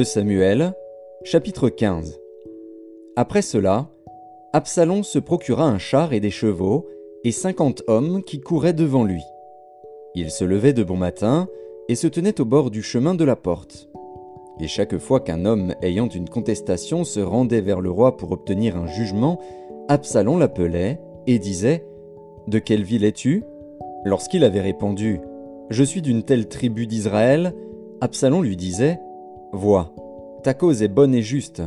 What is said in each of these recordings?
2 Samuel, chapitre 15 Après cela, Absalom se procura un char et des chevaux, et cinquante hommes qui couraient devant lui. Il se levait de bon matin, et se tenait au bord du chemin de la porte. Et chaque fois qu'un homme ayant une contestation se rendait vers le roi pour obtenir un jugement, Absalom l'appelait et disait De quelle ville es-tu? Lorsqu'il avait répondu Je suis d'une telle tribu d'Israël, Absalom lui disait Vois, ta cause est bonne et juste,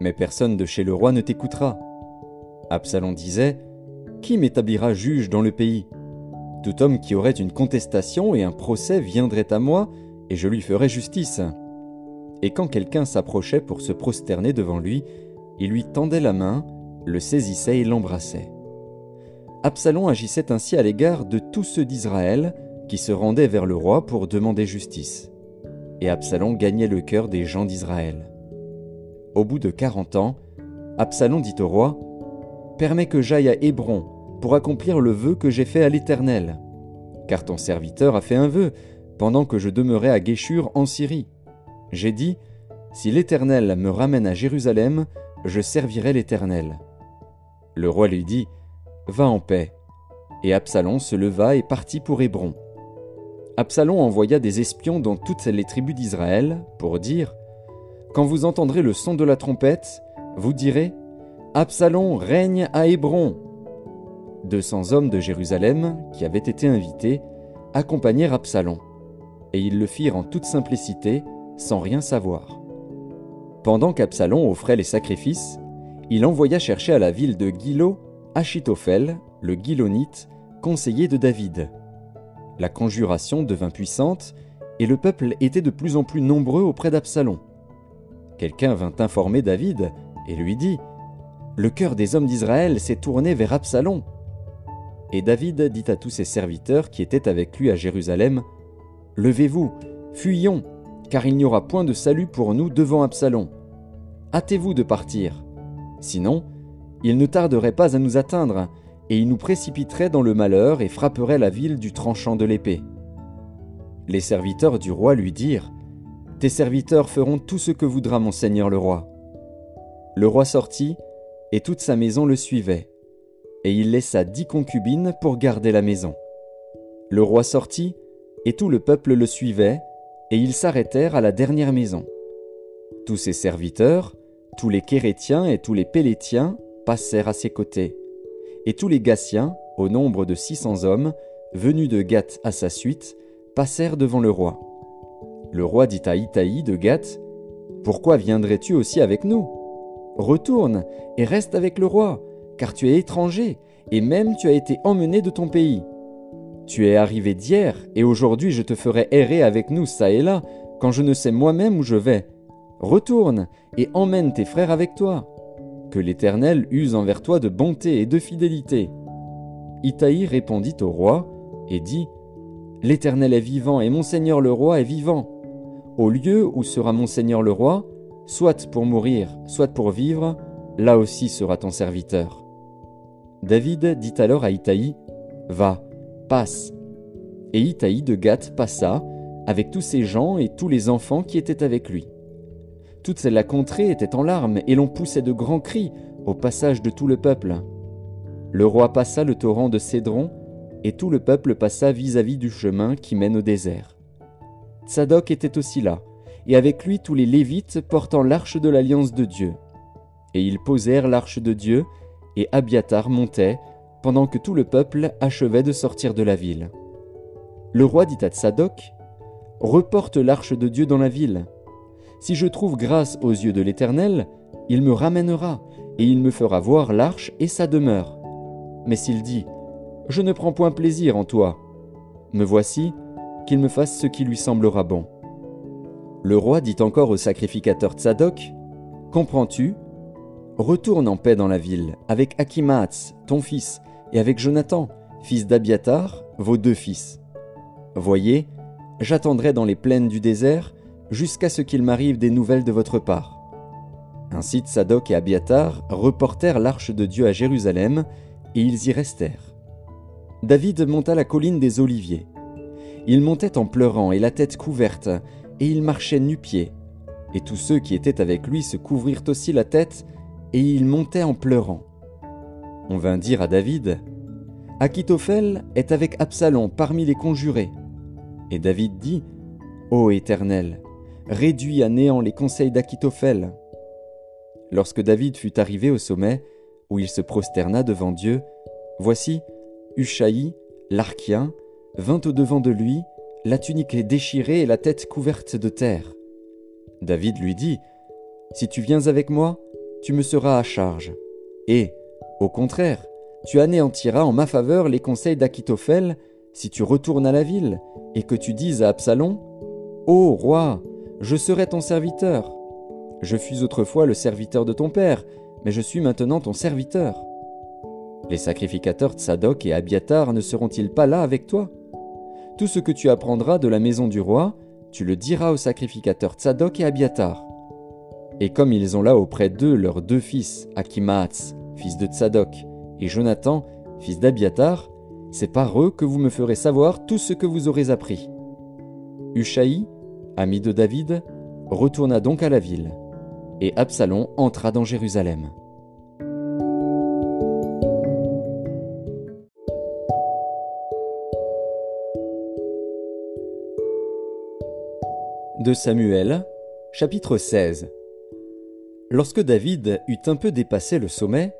mais personne de chez le roi ne t'écoutera. Absalom disait Qui m'établira juge dans le pays? Tout homme qui aurait une contestation et un procès viendrait à moi, et je lui ferais justice. Et quand quelqu'un s'approchait pour se prosterner devant lui, il lui tendait la main, le saisissait et l'embrassait. Absalom agissait ainsi à l'égard de tous ceux d'Israël qui se rendaient vers le roi pour demander justice et Absalom gagnait le cœur des gens d'Israël. Au bout de quarante ans, Absalom dit au roi Permets que j'aille à Hébron pour accomplir le vœu que j'ai fait à l'Éternel. Car ton serviteur a fait un vœu pendant que je demeurais à Guéchur en Syrie. J'ai dit Si l'Éternel me ramène à Jérusalem, je servirai l'Éternel. Le roi lui dit Va en paix. Et Absalom se leva et partit pour Hébron. Absalom envoya des espions dans toutes les tribus d'Israël pour dire Quand vous entendrez le son de la trompette, vous direz Absalom règne à Hébron. Deux cents hommes de Jérusalem, qui avaient été invités, accompagnèrent Absalom, et ils le firent en toute simplicité, sans rien savoir. Pendant qu'Absalom offrait les sacrifices, il envoya chercher à la ville de Gilo Achitophel, le Gilonite, conseiller de David. La conjuration devint puissante, et le peuple était de plus en plus nombreux auprès d'Absalom. Quelqu'un vint informer David et lui dit Le cœur des hommes d'Israël s'est tourné vers Absalom. Et David dit à tous ses serviteurs qui étaient avec lui à Jérusalem Levez-vous, fuyons, car il n'y aura point de salut pour nous devant Absalom. Hâtez-vous de partir. Sinon, il ne tarderait pas à nous atteindre, et il nous précipiterait dans le malheur et frapperait la ville du tranchant de l'épée. Les serviteurs du roi lui dirent Tes serviteurs feront tout ce que voudra mon seigneur le roi. Le roi sortit, et toute sa maison le suivait, et il laissa dix concubines pour garder la maison. Le roi sortit, et tout le peuple le suivait, et ils s'arrêtèrent à la dernière maison. Tous ses serviteurs, tous les Kérétiens et tous les Pélétiens passèrent à ses côtés et tous les Gathiens, au nombre de six cents hommes, venus de Gath à sa suite, passèrent devant le roi. Le roi dit à Itaï de Gath Pourquoi viendrais-tu aussi avec nous? Retourne et reste avec le roi, car tu es étranger, et même tu as été emmené de ton pays. Tu es arrivé d'hier, et aujourd'hui je te ferai errer avec nous çà et là, quand je ne sais moi-même où je vais. Retourne et emmène tes frères avec toi que l'Éternel use envers toi de bonté et de fidélité. Itaï répondit au roi et dit L'Éternel est vivant et mon Seigneur le roi est vivant. Au lieu où sera mon Seigneur le roi, soit pour mourir, soit pour vivre, là aussi sera ton serviteur. David dit alors à Itaï Va, passe. Et Itaï de Gath passa, avec tous ses gens et tous les enfants qui étaient avec lui. Toute la contrée était en larmes, et l'on poussait de grands cris au passage de tout le peuple. Le roi passa le torrent de Cédron, et tout le peuple passa vis-à-vis du chemin qui mène au désert. Tsadok était aussi là, et avec lui tous les Lévites portant l'arche de l'alliance de Dieu. Et ils posèrent l'arche de Dieu, et Abiatar montait, pendant que tout le peuple achevait de sortir de la ville. Le roi dit à Tsadok, Reporte l'arche de Dieu dans la ville, si je trouve grâce aux yeux de l'Éternel, il me ramènera, et il me fera voir l'arche et sa demeure. Mais s'il dit, Je ne prends point plaisir en toi, me voici, qu'il me fasse ce qui lui semblera bon. Le roi dit encore au sacrificateur Tzadok, Comprends-tu? Retourne en paix dans la ville, avec Akimaatz, ton fils, et avec Jonathan, fils d'Abiatar, vos deux fils. Voyez, j'attendrai dans les plaines du désert, jusqu'à ce qu'il m'arrive des nouvelles de votre part. Ainsi Tsadok et Abiatar reportèrent l'arche de Dieu à Jérusalem, et ils y restèrent. David monta la colline des Oliviers. Il montait en pleurant et la tête couverte, et il marchait nu-pieds. Et tous ceux qui étaient avec lui se couvrirent aussi la tête, et ils montaient en pleurant. On vint dire à David, Achitophel est avec Absalom parmi les conjurés. Et David dit, Ô Éternel, réduis à néant les conseils d'Achitophel. Lorsque David fut arrivé au sommet, où il se prosterna devant Dieu, voici, Ushaï, l'archien, vint au-devant de lui, la tunique déchirée et la tête couverte de terre. David lui dit, Si tu viens avec moi, tu me seras à charge. Et, au contraire, tu anéantiras en ma faveur les conseils d'Achitophel si tu retournes à la ville et que tu dises à Absalom Ô roi, je serai ton serviteur. Je fus autrefois le serviteur de ton père, mais je suis maintenant ton serviteur. Les sacrificateurs Tsadok et Abiatar ne seront-ils pas là avec toi? Tout ce que tu apprendras de la maison du roi, tu le diras aux sacrificateurs Tsadok et Abiatar. Et comme ils ont là auprès d'eux leurs deux fils, Akimaatz, fils de Tsadok, et Jonathan, fils d'Abiatar, c'est par eux que vous me ferez savoir tout ce que vous aurez appris. Ami de David, retourna donc à la ville, et Absalom entra dans Jérusalem. De Samuel, chapitre 16 Lorsque David eut un peu dépassé le sommet,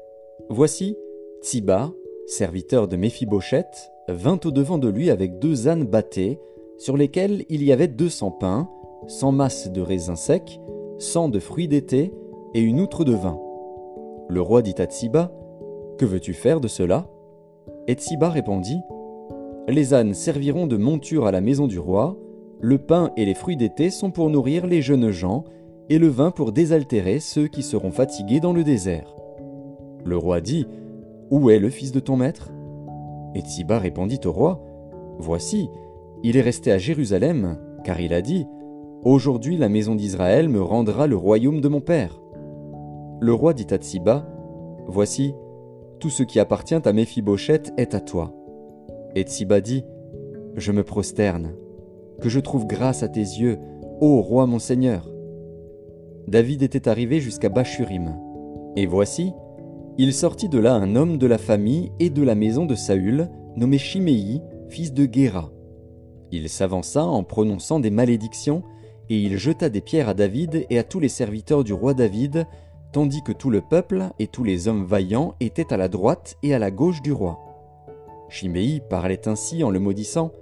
voici, Tsiba, serviteur de Méphibosheth, vint au-devant de lui avec deux ânes battés, sur lesquels il y avait deux cents pains, cent masses de raisins secs, cent de fruits d'été et une outre de vin. Le roi dit à Tsiba Que veux-tu faire de cela? Et Tsiba répondit Les ânes serviront de monture à la maison du roi, le pain et les fruits d'été sont pour nourrir les jeunes gens, et le vin pour désaltérer ceux qui seront fatigués dans le désert. Le roi dit Où est le fils de ton maître? Et Tsiba répondit au roi Voici, il est resté à Jérusalem, car il a dit Aujourd'hui la maison d'Israël me rendra le royaume de mon père. Le roi dit à Tsiba Voici, tout ce qui appartient à Méphibosheth est à toi. Et Tsiba dit Je me prosterne, que je trouve grâce à tes yeux, ô roi mon seigneur. David était arrivé jusqu'à Bachurim. Et voici, il sortit de là un homme de la famille et de la maison de Saül, nommé Chiméi, fils de Guéra. Il s'avança en prononçant des malédictions, et il jeta des pierres à David et à tous les serviteurs du roi David, tandis que tout le peuple et tous les hommes vaillants étaient à la droite et à la gauche du roi. Chiméi parlait ainsi en le maudissant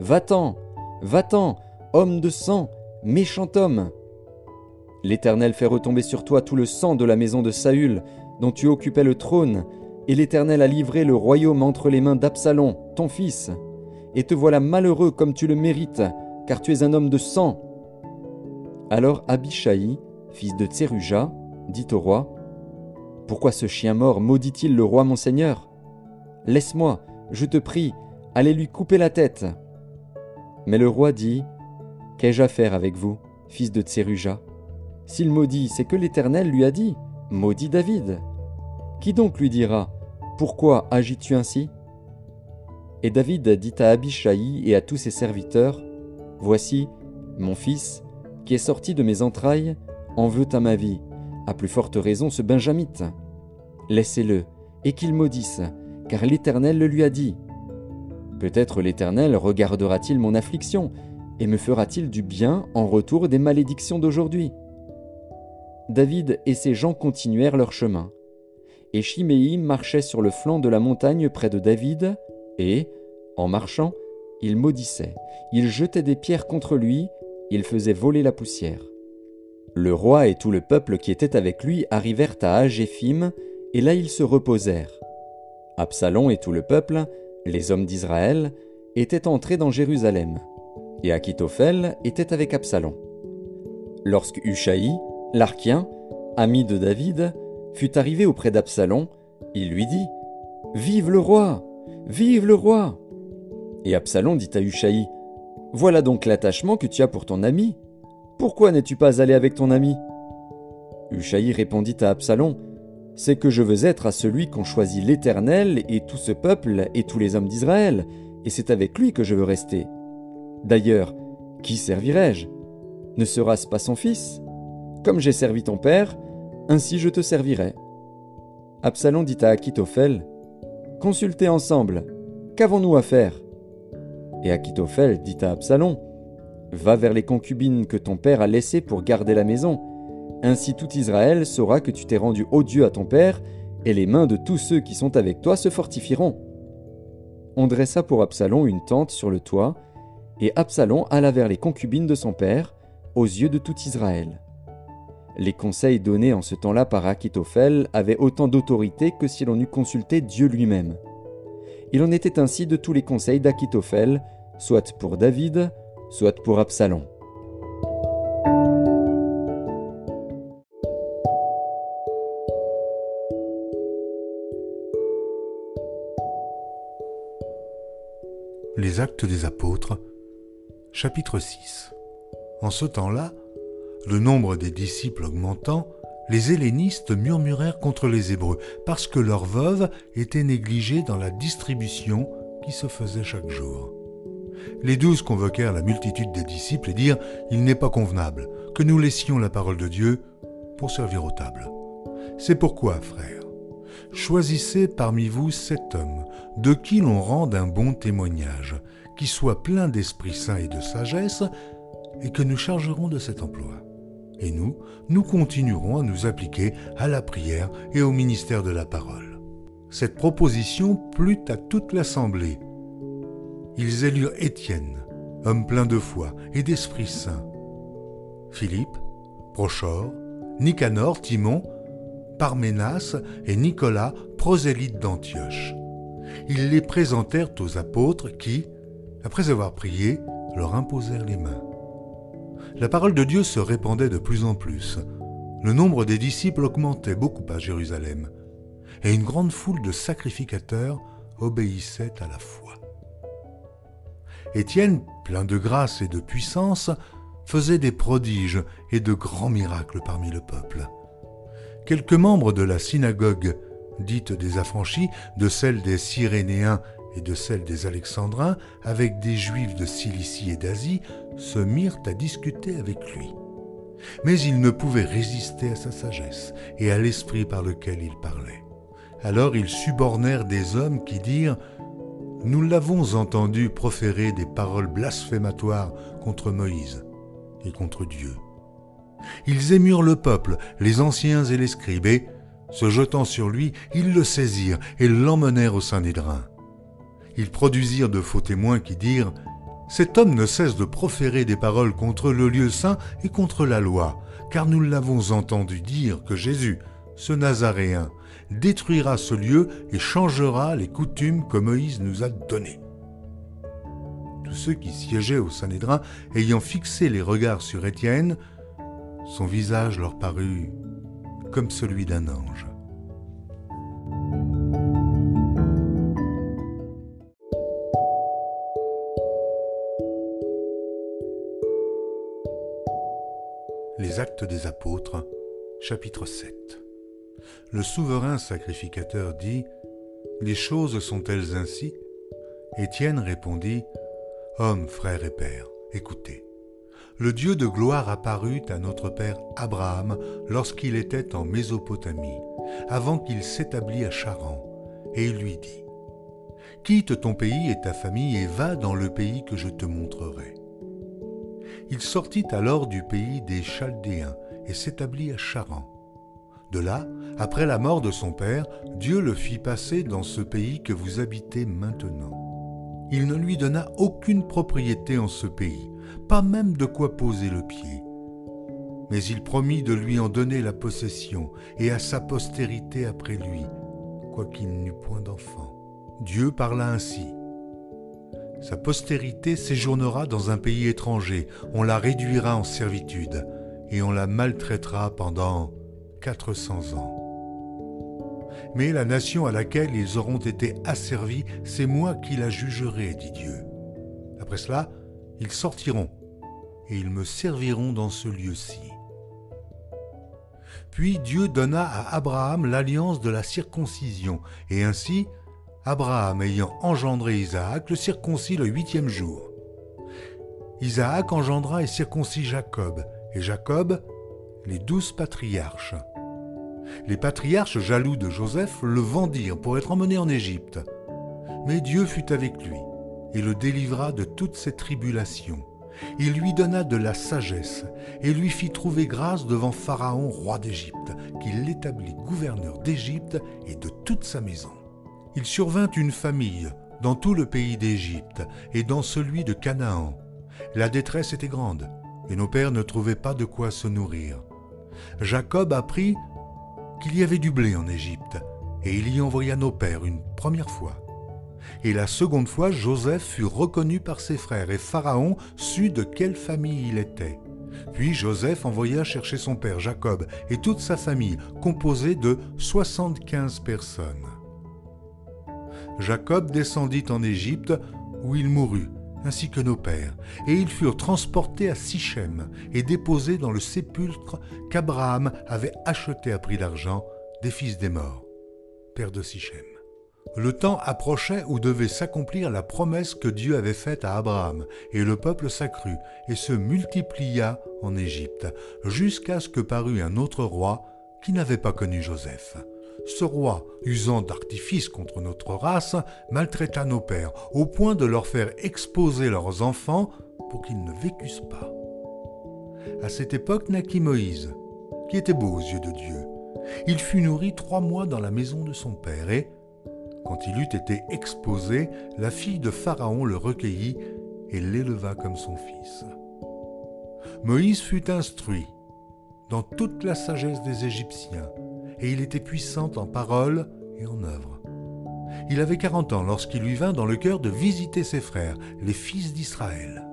Va-t'en, va-t'en, homme de sang, méchant homme L'Éternel fait retomber sur toi tout le sang de la maison de Saül, dont tu occupais le trône, et l'Éternel a livré le royaume entre les mains d'Absalom, ton fils. Et te voilà malheureux comme tu le mérites, car tu es un homme de sang. Alors Abishai, fils de Tseruja, dit au roi Pourquoi ce chien mort maudit-il le roi mon seigneur? Laisse-moi, je te prie, allez lui couper la tête. Mais le roi dit Qu'ai-je à faire avec vous, fils de Tseruja? S'il maudit, c'est que l'Éternel lui a dit Maudit David. Qui donc lui dira Pourquoi agis-tu ainsi? Et David dit à Abishai et à tous ses serviteurs Voici, mon fils, qui est sorti de mes entrailles, en veut à ma vie, à plus forte raison ce Benjamite. Laissez-le, et qu'il maudisse, car l'Éternel le lui a dit. Peut-être l'Éternel regardera-t-il mon affliction, et me fera-t-il du bien en retour des malédictions d'aujourd'hui David et ses gens continuèrent leur chemin et Chiméi marchait sur le flanc de la montagne près de David, et, en marchant, il maudissait, il jetait des pierres contre lui, il faisait voler la poussière. Le roi et tout le peuple qui était avec lui arrivèrent à Agéphim, et là ils se reposèrent. Absalom et tout le peuple, les hommes d'Israël, étaient entrés dans Jérusalem, et Achitophel était avec Absalom. Lorsque Ushaï, l'archien, ami de David, fut arrivé auprès d'Absalom, il lui dit Vive le roi Vive le roi Et Absalom dit à Ushaï Voilà donc l'attachement que tu as pour ton ami. Pourquoi n'es-tu pas allé avec ton ami? Ushaï répondit à Absalom C'est que je veux être à celui qu'ont choisi l'Éternel et tout ce peuple et tous les hommes d'Israël, et c'est avec lui que je veux rester. D'ailleurs, qui servirai-je? Ne sera-ce pas son fils? Comme j'ai servi ton père, ainsi je te servirai. Absalom dit à Achitophel Consultez ensemble, qu'avons-nous à faire? Et Achitophel dit à Absalom Va vers les concubines que ton père a laissées pour garder la maison. Ainsi tout Israël saura que tu t'es rendu odieux à ton père, et les mains de tous ceux qui sont avec toi se fortifieront. On dressa pour Absalom une tente sur le toit, et Absalom alla vers les concubines de son père, aux yeux de tout Israël. Les conseils donnés en ce temps-là par Achitophel avaient autant d'autorité que si l'on eût consulté Dieu lui-même. Il en était ainsi de tous les conseils d'Achitophel, soit pour David, soit pour Absalom. Les actes des apôtres, chapitre 6. En ce temps-là, le nombre des disciples augmentant, les hellénistes murmurèrent contre les Hébreux parce que leurs veuves étaient négligées dans la distribution qui se faisait chaque jour. Les douze convoquèrent la multitude des disciples et dirent Il n'est pas convenable que nous laissions la parole de Dieu pour servir aux tables. C'est pourquoi, frères, choisissez parmi vous sept hommes de qui l'on rende un bon témoignage, qui soit plein d'Esprit Saint et de sagesse, et que nous chargerons de cet emploi. Et nous, nous continuerons à nous appliquer à la prière et au ministère de la parole. Cette proposition plut à toute l'assemblée ils élurent Étienne, homme plein de foi et d'Esprit Saint, Philippe, Prochor, Nicanor, Timon, Parménas et Nicolas, prosélytes d'Antioche. Ils les présentèrent aux apôtres qui, après avoir prié, leur imposèrent les mains. La parole de Dieu se répandait de plus en plus. Le nombre des disciples augmentait beaucoup à Jérusalem, et une grande foule de sacrificateurs obéissait à la foi. Étienne, plein de grâce et de puissance, faisait des prodiges et de grands miracles parmi le peuple. Quelques membres de la synagogue, dite des affranchis, de celle des Cyrénéens et de celle des Alexandrins, avec des Juifs de Cilicie et d'Asie, se mirent à discuter avec lui. Mais ils ne pouvaient résister à sa sagesse et à l'esprit par lequel il parlait. Alors ils subornèrent des hommes qui dirent nous l'avons entendu proférer des paroles blasphématoires contre Moïse et contre Dieu. Ils émurent le peuple, les anciens et les scribes, et, se jetant sur lui, ils le saisirent et l'emmenèrent au drains. Ils produisirent de faux témoins qui dirent Cet homme ne cesse de proférer des paroles contre le lieu saint et contre la loi, car nous l'avons entendu dire que Jésus, ce Nazaréen, détruira ce lieu et changera les coutumes que Moïse nous a données. Tous ceux qui siégeaient au Sanhédrin, ayant fixé les regards sur Étienne, son visage leur parut comme celui d'un ange. Actes des apôtres, chapitre 7 le souverain sacrificateur dit Les choses sont-elles ainsi? Étienne répondit Homme, frère et père, écoutez. Le Dieu de gloire apparut à notre père Abraham lorsqu'il était en Mésopotamie, avant qu'il s'établît à Charan, et il lui dit Quitte ton pays et ta famille et va dans le pays que je te montrerai. Il sortit alors du pays des Chaldéens et s'établit à Charan. De là, après la mort de son père, Dieu le fit passer dans ce pays que vous habitez maintenant. Il ne lui donna aucune propriété en ce pays, pas même de quoi poser le pied. Mais il promit de lui en donner la possession et à sa postérité après lui, quoiqu'il n'eût point d'enfant. Dieu parla ainsi. Sa postérité séjournera dans un pays étranger, on la réduira en servitude, et on la maltraitera pendant 400 ans. Mais la nation à laquelle ils auront été asservis, c'est moi qui la jugerai, dit Dieu. Après cela, ils sortiront, et ils me serviront dans ce lieu-ci. Puis Dieu donna à Abraham l'alliance de la circoncision, et ainsi, Abraham ayant engendré Isaac, le circoncit le huitième jour. Isaac engendra et circoncit Jacob, et Jacob les douze patriarches. Les patriarches jaloux de Joseph le vendirent pour être emmené en Égypte. Mais Dieu fut avec lui et le délivra de toutes ses tribulations. Il lui donna de la sagesse et lui fit trouver grâce devant Pharaon, roi d'Égypte, qu'il l'établit gouverneur d'Égypte et de toute sa maison. Il survint une famille dans tout le pays d'Égypte et dans celui de Canaan. La détresse était grande et nos pères ne trouvaient pas de quoi se nourrir. Jacob apprit qu'il y avait du blé en Égypte et il y envoya nos pères une première fois. Et la seconde fois, Joseph fut reconnu par ses frères, et Pharaon sut de quelle famille il était. Puis Joseph envoya chercher son père Jacob et toute sa famille, composée de soixante-quinze personnes. Jacob descendit en Égypte, où il mourut, ainsi que nos pères, et ils furent transportés à Sichem et déposés dans le sépulcre qu'Abraham avait acheté à prix d'argent des fils des morts, père de Sichem. Le temps approchait où devait s'accomplir la promesse que Dieu avait faite à Abraham, et le peuple s'accrut et se multiplia en Égypte, jusqu'à ce que parut un autre roi qui n'avait pas connu Joseph. Ce roi, usant d'artifices contre notre race, maltraita nos pères, au point de leur faire exposer leurs enfants pour qu'ils ne vécussent pas. À cette époque naquit Moïse, qui était beau aux yeux de Dieu. Il fut nourri trois mois dans la maison de son père, et, quand il eut été exposé, la fille de Pharaon le recueillit et l'éleva comme son fils. Moïse fut instruit dans toute la sagesse des Égyptiens, et il était puissant en parole et en œuvre. Il avait quarante ans lorsqu'il lui vint dans le cœur de visiter ses frères, les fils d'Israël.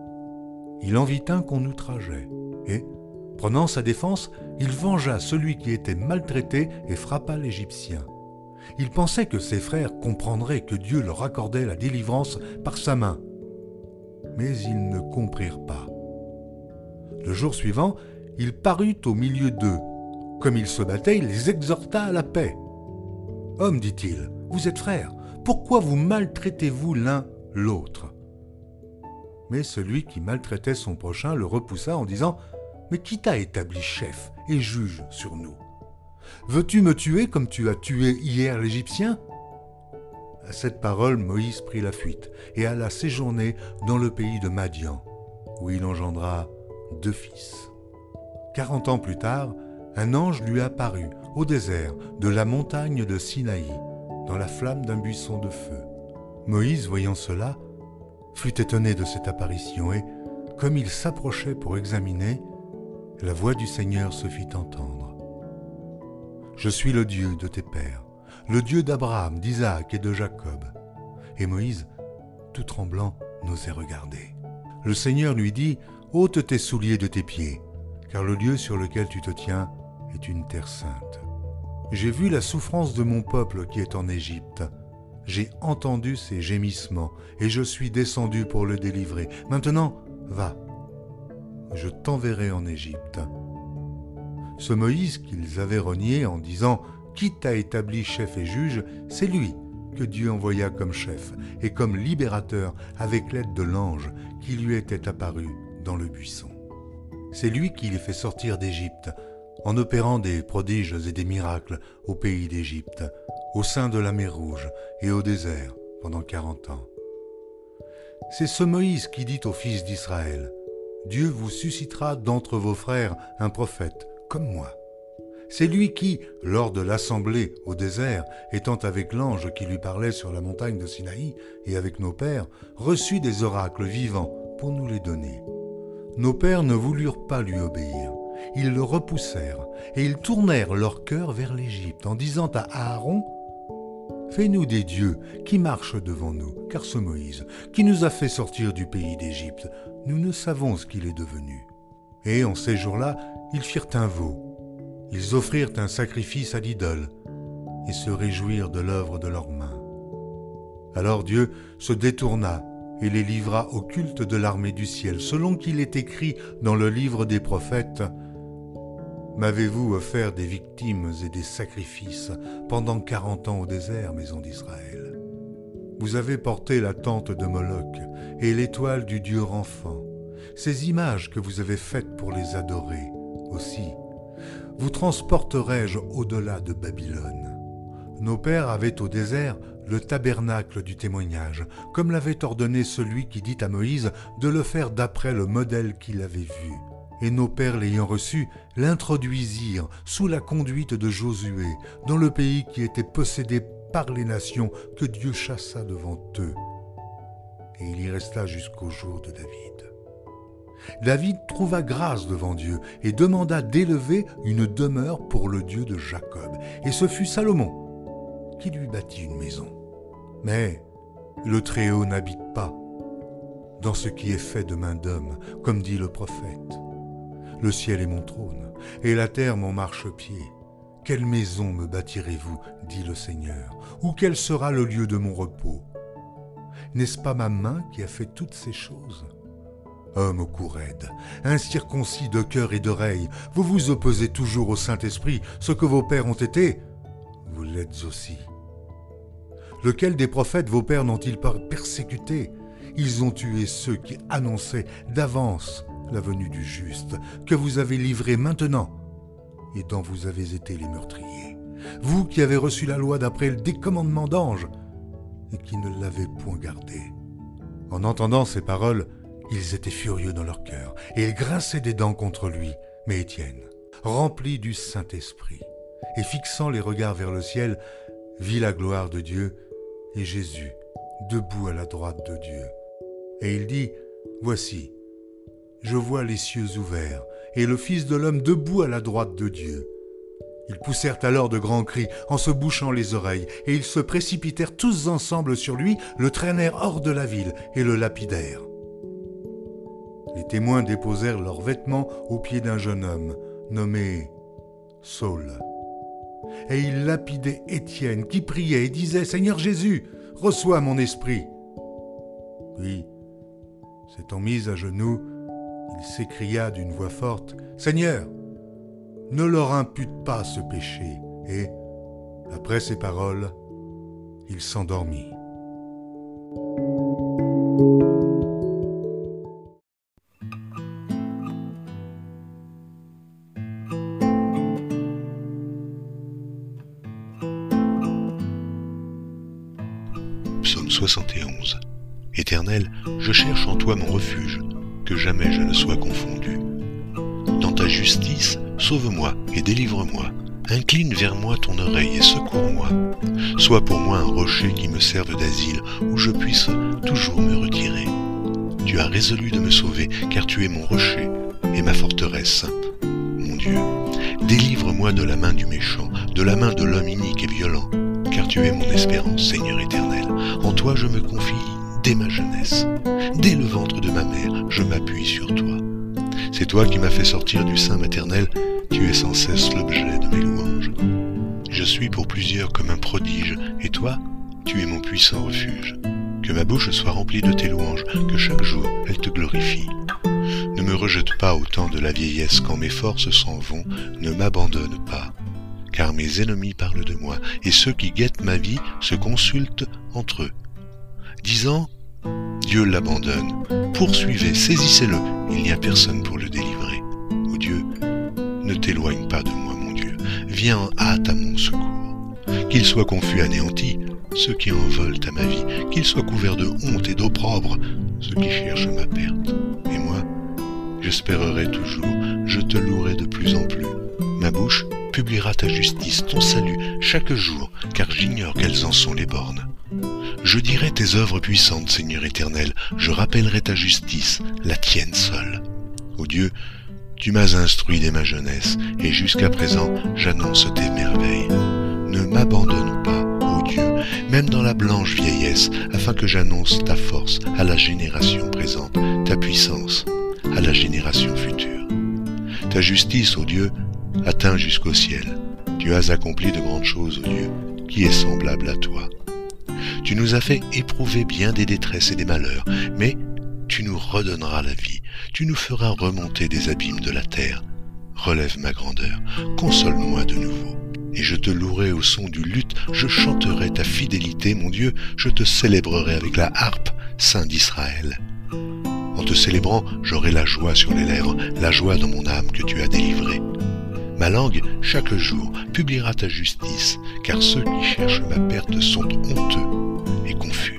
Il en vit un qu'on outrageait, et, prenant sa défense, il vengea celui qui était maltraité et frappa l'Égyptien. Il pensait que ses frères comprendraient que Dieu leur accordait la délivrance par sa main. Mais ils ne comprirent pas. Le jour suivant, il parut au milieu d'eux. Comme ils se battaient, il les exhorta à la paix. Homme, dit-il, vous êtes frères, pourquoi vous maltraitez-vous l'un l'autre? Mais celui qui maltraitait son prochain le repoussa en disant Mais qui t'a établi chef et juge sur nous? Veux-tu me tuer comme tu as tué hier l'Égyptien À cette parole, Moïse prit la fuite et alla séjourner dans le pays de Madian, où il engendra deux fils. Quarante ans plus tard, un ange lui apparut au désert de la montagne de Sinaï, dans la flamme d'un buisson de feu. Moïse, voyant cela, fut étonné de cette apparition et, comme il s'approchait pour examiner, la voix du Seigneur se fit entendre. Je suis le Dieu de tes pères, le Dieu d'Abraham, d'Isaac et de Jacob. Et Moïse, tout tremblant, n'osait regarder. Le Seigneur lui dit, ôte tes souliers de tes pieds, car le lieu sur lequel tu te tiens est une terre sainte. J'ai vu la souffrance de mon peuple qui est en Égypte. J'ai entendu ses gémissements, et je suis descendu pour le délivrer. Maintenant, va, je t'enverrai en Égypte. Ce Moïse qu'ils avaient renié en disant Qui t'a établi chef et juge C'est lui que Dieu envoya comme chef et comme libérateur avec l'aide de l'ange qui lui était apparu dans le buisson. C'est lui qui les fait sortir d'Égypte en opérant des prodiges et des miracles au pays d'Égypte, au sein de la mer Rouge et au désert pendant quarante ans. C'est ce Moïse qui dit aux fils d'Israël, Dieu vous suscitera d'entre vos frères un prophète comme moi. C'est lui qui, lors de l'assemblée au désert, étant avec l'ange qui lui parlait sur la montagne de Sinaï et avec nos pères, reçut des oracles vivants pour nous les donner. Nos pères ne voulurent pas lui obéir. Ils le repoussèrent et ils tournèrent leur cœur vers l'Égypte en disant à Aaron Fais-nous des dieux qui marchent devant nous, car ce Moïse, qui nous a fait sortir du pays d'Égypte, nous ne savons ce qu'il est devenu. Et en ces jours-là, ils firent un veau. Ils offrirent un sacrifice à l'idole et se réjouirent de l'œuvre de leurs mains. Alors Dieu se détourna et les livra au culte de l'armée du ciel, selon qu'il est écrit dans le livre des prophètes. M'avez-vous offert des victimes et des sacrifices pendant quarante ans au désert, maison d'Israël? Vous avez porté la tente de Moloch et l'étoile du Dieu enfant, ces images que vous avez faites pour les adorer aussi, vous transporterai-je au-delà de Babylone? Nos pères avaient au désert le tabernacle du témoignage, comme l'avait ordonné celui qui dit à Moïse de le faire d'après le modèle qu'il avait vu. Et nos pères l'ayant reçu, l'introduisirent sous la conduite de Josué, dans le pays qui était possédé par les nations que Dieu chassa devant eux. Et il y resta jusqu'au jour de David. David trouva grâce devant Dieu et demanda d'élever une demeure pour le Dieu de Jacob. Et ce fut Salomon qui lui bâtit une maison. Mais le Très-Haut n'habite pas dans ce qui est fait de main d'homme, comme dit le prophète. Le ciel est mon trône, et la terre mon marchepied. Quelle maison me bâtirez-vous, dit le Seigneur, ou quel sera le lieu de mon repos? N'est-ce pas ma main qui a fait toutes ces choses? Homme au cou incirconcis de cœur et d'oreille, vous vous opposez toujours au Saint-Esprit, ce que vos pères ont été, vous l'êtes aussi. Lequel des prophètes vos pères n'ont-ils pas persécuté Ils ont tué ceux qui annonçaient d'avance la venue du juste, que vous avez livré maintenant, et dont vous avez été les meurtriers. Vous qui avez reçu la loi d'après le décommandement d'ange, et qui ne l'avez point gardée. En entendant ces paroles, ils étaient furieux dans leur cœur, et ils grinçaient des dents contre lui. Mais Étienne, rempli du Saint-Esprit, et fixant les regards vers le ciel, vit la gloire de Dieu et Jésus debout à la droite de Dieu. Et il dit, Voici, je vois les cieux ouverts, et le Fils de l'homme debout à la droite de Dieu. Ils poussèrent alors de grands cris en se bouchant les oreilles, et ils se précipitèrent tous ensemble sur lui, le traînèrent hors de la ville et le lapidèrent. Les témoins déposèrent leurs vêtements aux pieds d'un jeune homme nommé Saul. Et ils lapidaient Étienne qui priait et disait Seigneur Jésus, reçois mon esprit. Puis, s'étant mis à genoux, il s'écria d'une voix forte Seigneur, ne leur impute pas ce péché. Et, après ces paroles, il s'endormit. Psaume 71 Éternel, je cherche en toi mon refuge, jamais je ne sois confondu. Dans ta justice, sauve-moi et délivre-moi. Incline vers moi ton oreille et secours-moi. Sois pour moi un rocher qui me serve d'asile, où je puisse toujours me retirer. Tu as résolu de me sauver, car tu es mon rocher et ma forteresse. Mon Dieu, délivre-moi de la main du méchant, de la main de l'homme inique et violent, car tu es mon espérance, Seigneur éternel. En toi je me confie dès ma jeunesse. Dès le ventre de ma mère, je m'appuie sur toi. C'est toi qui m'as fait sortir du sein maternel, tu es sans cesse l'objet de mes louanges. Je suis pour plusieurs comme un prodige, et toi, tu es mon puissant refuge. Que ma bouche soit remplie de tes louanges, que chaque jour elle te glorifie. Ne me rejette pas au temps de la vieillesse quand mes forces s'en vont, ne m'abandonne pas. Car mes ennemis parlent de moi, et ceux qui guettent ma vie se consultent entre eux, disant Dieu l'abandonne. Poursuivez, saisissez-le, il n'y a personne pour le délivrer. Ô Dieu, ne t'éloigne pas de moi, mon Dieu. Viens en hâte à mon secours. Qu'il soit confus, anéanti, ceux qui en veulent à ma vie, qu'ils soient couverts de honte et d'opprobre, ceux qui cherchent ma perte. Et moi, j'espérerai toujours, je te louerai de plus en plus. Ma bouche publiera ta justice, ton salut, chaque jour, car j'ignore quelles en sont les bornes. Je dirai tes œuvres puissantes, Seigneur éternel, je rappellerai ta justice, la tienne seule. Ô Dieu, tu m'as instruit dès ma jeunesse, et jusqu'à présent j'annonce tes merveilles. Ne m'abandonne pas, ô Dieu, même dans la blanche vieillesse, afin que j'annonce ta force à la génération présente, ta puissance à la génération future. Ta justice, ô Dieu, atteint jusqu'au ciel. Tu as accompli de grandes choses, ô Dieu, qui est semblable à toi. Tu nous as fait éprouver bien des détresses et des malheurs, mais tu nous redonneras la vie, tu nous feras remonter des abîmes de la terre. Relève ma grandeur, console-moi de nouveau. Et je te louerai au son du luth, je chanterai ta fidélité, mon Dieu, je te célébrerai avec la harpe, Saint d'Israël. En te célébrant, j'aurai la joie sur les lèvres, la joie dans mon âme que tu as délivrée. Ma langue, chaque jour, publiera ta justice, car ceux qui cherchent ma perte sont honteux et confus.